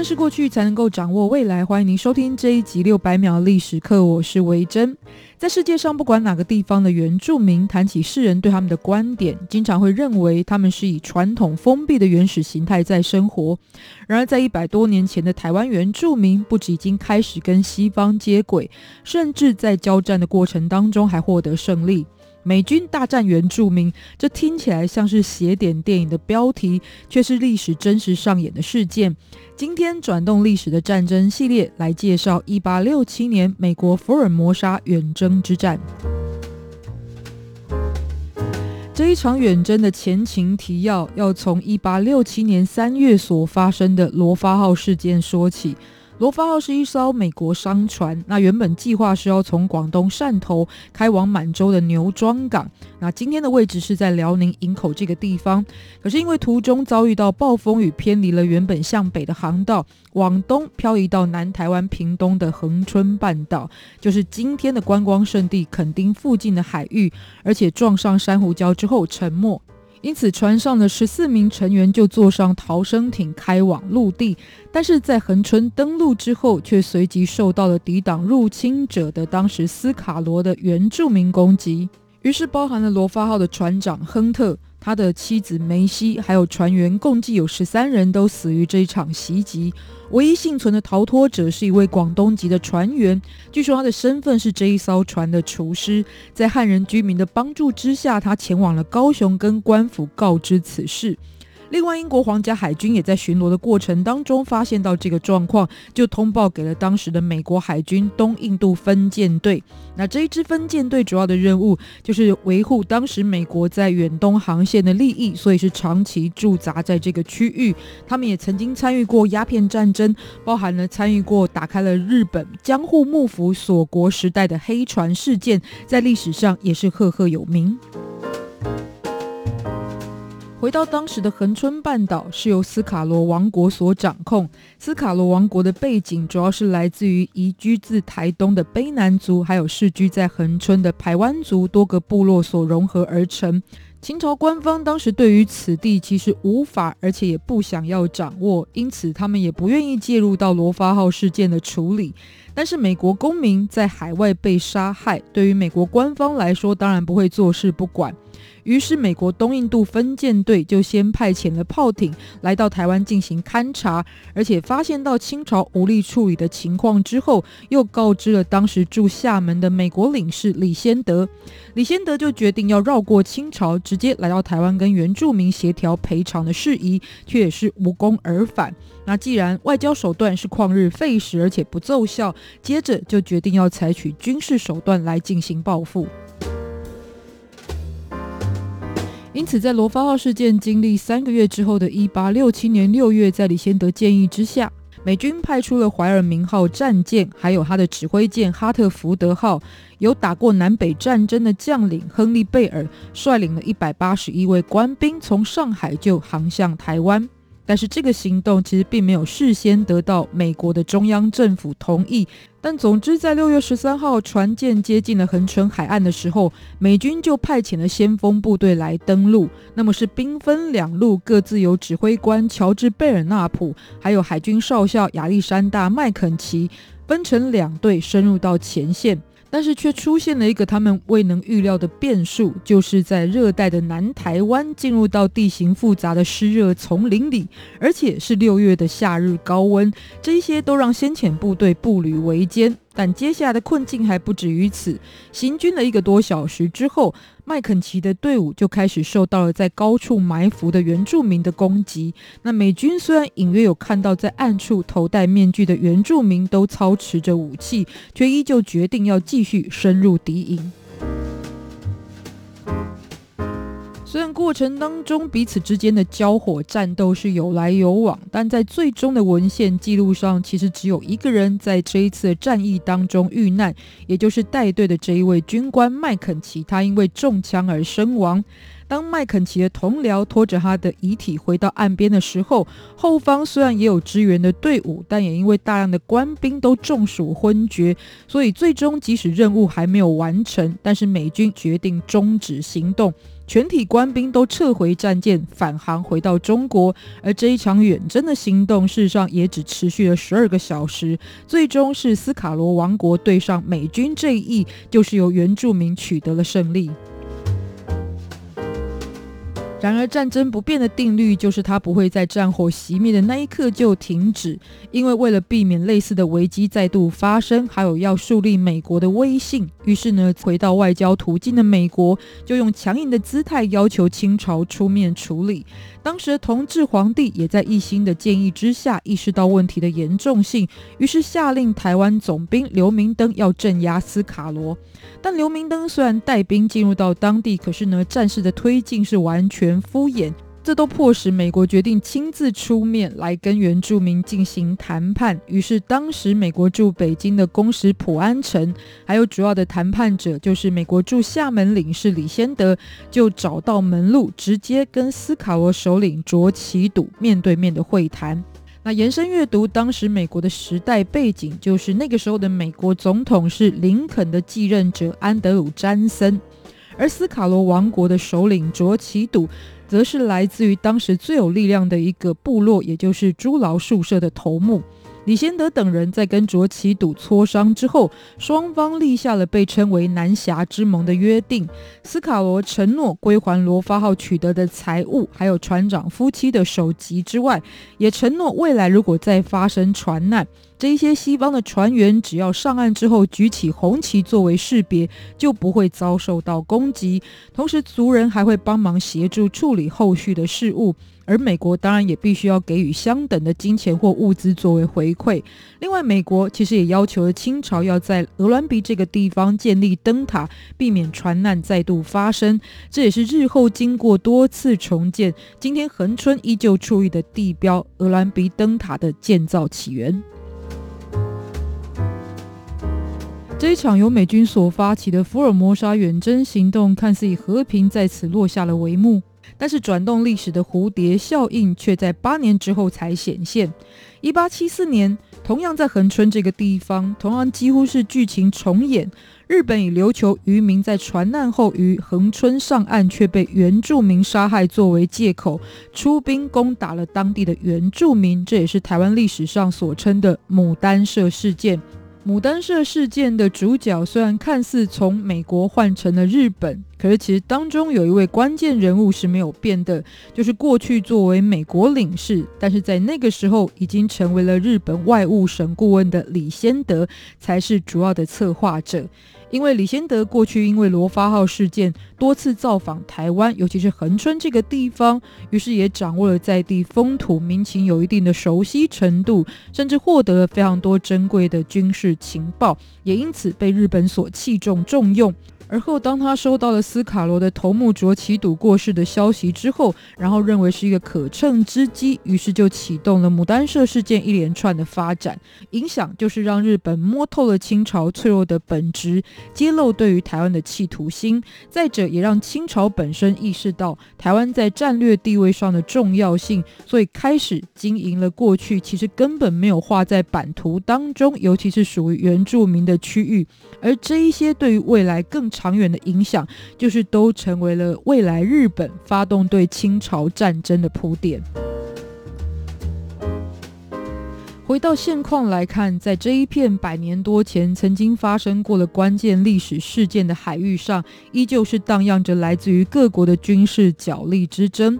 认识过去，才能够掌握未来。欢迎您收听这一集六百秒历史课，我是维珍。在世界上，不管哪个地方的原住民，谈起世人对他们的观点，经常会认为他们是以传统封闭的原始形态在生活。然而，在一百多年前的台湾原住民，不止已经开始跟西方接轨，甚至在交战的过程当中还获得胜利。美军大战原住民，这听起来像是邪典电影的标题，却是历史真实上演的事件。今天转动历史的战争系列来介绍一八六七年美国福尔摩沙远征之战。这一场远征的前情提要，要从一八六七年三月所发生的罗发号事件说起。罗发号是一艘美国商船，那原本计划是要从广东汕头开往满洲的牛庄港，那今天的位置是在辽宁营口这个地方。可是因为途中遭遇到暴风雨，偏离了原本向北的航道，往东漂移到南台湾屏东的恒春半岛，就是今天的观光胜地垦丁附近的海域，而且撞上珊瑚礁之后沉没。因此，船上的十四名成员就坐上逃生艇开往陆地，但是在恒春登陆之后，却随即受到了抵挡入侵者的当时斯卡罗的原住民攻击。于是，包含了罗发号的船长亨特。他的妻子梅西，还有船员共计有十三人都死于这一场袭击。唯一幸存的逃脱者是一位广东籍的船员，据说他的身份是这一艘船的厨师。在汉人居民的帮助之下，他前往了高雄，跟官府告知此事。另外，英国皇家海军也在巡逻的过程当中发现到这个状况，就通报给了当时的美国海军东印度分舰队。那这一支分舰队主要的任务就是维护当时美国在远东航线的利益，所以是长期驻扎在这个区域。他们也曾经参与过鸦片战争，包含了参与过打开了日本江户幕府锁国时代的黑船事件，在历史上也是赫赫有名。回到当时的恒春半岛是由斯卡罗王国所掌控。斯卡罗王国的背景主要是来自于移居自台东的卑南族，还有世居在恒春的排湾族多个部落所融合而成。清朝官方当时对于此地其实无法，而且也不想要掌握，因此他们也不愿意介入到罗发号事件的处理。但是美国公民在海外被杀害，对于美国官方来说，当然不会坐视不管。于是，美国东印度分舰队就先派遣了炮艇来到台湾进行勘察，而且发现到清朝无力处理的情况之后，又告知了当时驻厦门的美国领事李先德。李先德就决定要绕过清朝，直接来到台湾跟原住民协调赔偿的事宜，却也是无功而返。那既然外交手段是旷日费时，而且不奏效，接着就决定要采取军事手段来进行报复。因此，在罗发号事件经历三个月之后的一八六七年六月，在李先德建议之下，美军派出了怀尔明号战舰，还有他的指挥舰哈特福德号，由打过南北战争的将领亨利贝尔率领了一百八十一位官兵，从上海就航向台湾。但是这个行动其实并没有事先得到美国的中央政府同意。但总之，在六月十三号船舰接近了恒城海岸的时候，美军就派遣了先锋部队来登陆。那么是兵分两路，各自由指挥官乔治贝尔纳普，还有海军少校亚历山大麦肯齐，分成两队深入到前线。但是却出现了一个他们未能预料的变数，就是在热带的南台湾进入到地形复杂的湿热丛林里，而且是六月的夏日高温，这些都让先遣部队步履维艰。但接下来的困境还不止于此。行军了一个多小时之后，麦肯齐的队伍就开始受到了在高处埋伏的原住民的攻击。那美军虽然隐约有看到在暗处头戴面具的原住民都操持着武器，却依旧决定要继续深入敌营。虽然过程当中彼此之间的交火战斗是有来有往，但在最终的文献记录上，其实只有一个人在这一次的战役当中遇难，也就是带队的这一位军官麦肯齐，他因为中枪而身亡。当麦肯齐的同僚拖着他的遗体回到岸边的时候，后方虽然也有支援的队伍，但也因为大量的官兵都中暑昏厥，所以最终即使任务还没有完成，但是美军决定终止行动，全体官兵都撤回战舰返航回到中国。而这一场远征的行动，事实上也只持续了十二个小时，最终是斯卡罗王国对上美军这一役，就是由原住民取得了胜利。然而，战争不变的定律就是它不会在战火熄灭的那一刻就停止，因为为了避免类似的危机再度发生，还有要树立美国的威信，于是呢，回到外交途径的美国就用强硬的姿态要求清朝出面处理。当时的同治皇帝也在一心的建议之下，意识到问题的严重性，于是下令台湾总兵刘明登要镇压斯卡罗。但刘明登虽然带兵进入到当地，可是呢，战事的推进是完全敷衍。这都迫使美国决定亲自出面来跟原住民进行谈判。于是，当时美国驻北京的公使普安臣，还有主要的谈判者，就是美国驻厦门领事李先德，就找到门路，直接跟斯卡罗首领卓奇笃面对面的会谈。那延伸阅读当时美国的时代背景，就是那个时候的美国总统是林肯的继任者安德鲁·詹森，而斯卡罗王国的首领卓奇笃。则是来自于当时最有力量的一个部落，也就是朱劳宿舍的头目李先德等人，在跟卓奇笃磋商之后，双方立下了被称为南侠之盟的约定。斯卡罗承诺归还罗发号取得的财物，还有船长夫妻的首级之外，也承诺未来如果再发生船难，这些西方的船员只要上岸之后举起红旗作为识别，就不会遭受到攻击。同时，族人还会帮忙协助处理后续的事务，而美国当然也必须要给予相等的金钱或物资作为回馈。另外，美国其实也要求了清朝要在鹅銮鼻这个地方建立灯塔，避免船难再度发生。这也是日后经过多次重建，今天恒春依旧矗立的地标——鹅銮鼻灯塔的建造起源。这一场由美军所发起的福尔摩沙远征行动，看似以和平在此落下了帷幕，但是转动历史的蝴蝶效应却在八年之后才显现。一八七四年，同样在恒春这个地方，同样几乎是剧情重演。日本以琉球渔民在船难后于恒春上岸却被原住民杀害作为借口，出兵攻打了当地的原住民，这也是台湾历史上所称的牡丹社事件。牡丹社事件的主角虽然看似从美国换成了日本，可是其实当中有一位关键人物是没有变的，就是过去作为美国领事，但是在那个时候已经成为了日本外务省顾问的李先德才是主要的策划者。因为李先德过去因为罗发号事件多次造访台湾，尤其是恒春这个地方，于是也掌握了在地风土民情，有一定的熟悉程度，甚至获得了非常多珍贵的军事情报，也因此被日本所器重重用。而后，当他收到了斯卡罗的头目卓杞笃过世的消息之后，然后认为是一个可乘之机，于是就启动了牡丹社事件一连串的发展。影响就是让日本摸透了清朝脆弱的本质，揭露对于台湾的企图心。再者，也让清朝本身意识到台湾在战略地位上的重要性，所以开始经营了过去其实根本没有画在版图当中，尤其是属于原住民的区域。而这一些对于未来更长远的影响，就是都成为了未来日本发动对清朝战争的铺垫。回到现况来看，在这一片百年多前曾经发生过的关键历史事件的海域上，依旧是荡漾着来自于各国的军事角力之争。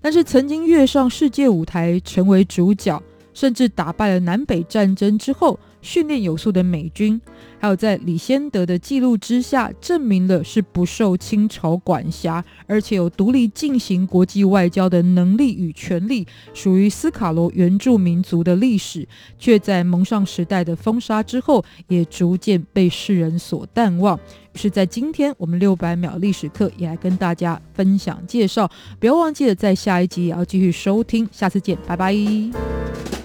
但是，曾经跃上世界舞台成为主角，甚至打败了南北战争之后，训练有素的美军，还有在李先德的记录之下，证明了是不受清朝管辖，而且有独立进行国际外交的能力与权利，属于斯卡罗原住民族的历史，却在蒙上时代的封杀之后，也逐渐被世人所淡忘。于是，在今天我们六百秒历史课也来跟大家分享介绍，不要忘记了在下一集也要继续收听，下次见，拜拜。